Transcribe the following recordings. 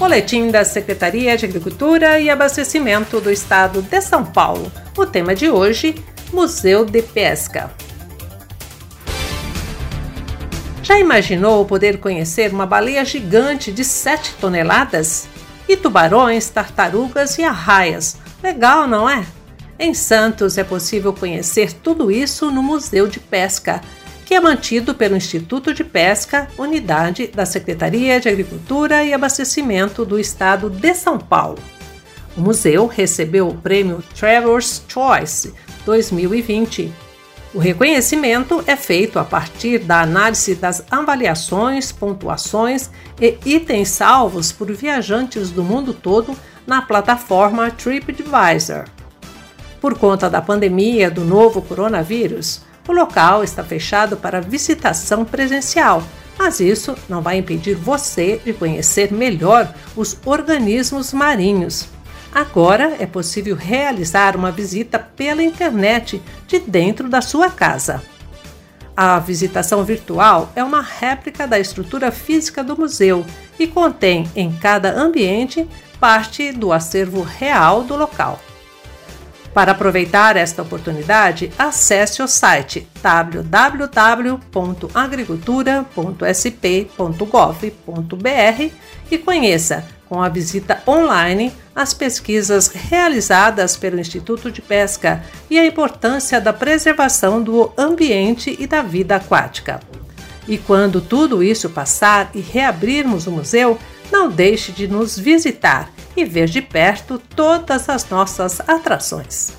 Boletim da Secretaria de Agricultura e Abastecimento do Estado de São Paulo. O tema de hoje: Museu de Pesca. Já imaginou poder conhecer uma baleia gigante de 7 toneladas? E tubarões, tartarugas e arraias. Legal, não é? Em Santos é possível conhecer tudo isso no Museu de Pesca, que é mantido pelo Instituto de Pesca, unidade da Secretaria de Agricultura e Abastecimento do Estado de São Paulo. O museu recebeu o prêmio Travelers Choice 2020. O reconhecimento é feito a partir da análise das avaliações, pontuações e itens salvos por viajantes do mundo todo na plataforma TripAdvisor. Por conta da pandemia do novo coronavírus, o local está fechado para visitação presencial, mas isso não vai impedir você de conhecer melhor os organismos marinhos. Agora é possível realizar uma visita pela internet de dentro da sua casa. A visitação virtual é uma réplica da estrutura física do museu e contém em cada ambiente parte do acervo real do local. Para aproveitar esta oportunidade, acesse o site www.agricultura.sp.gov.br e conheça, com a visita online, as pesquisas realizadas pelo Instituto de Pesca e a importância da preservação do ambiente e da vida aquática. E quando tudo isso passar e reabrirmos o museu, não deixe de nos visitar e ver de perto todas as nossas atrações.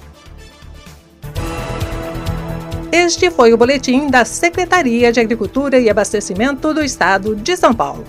Este foi o boletim da Secretaria de Agricultura e Abastecimento do Estado de São Paulo.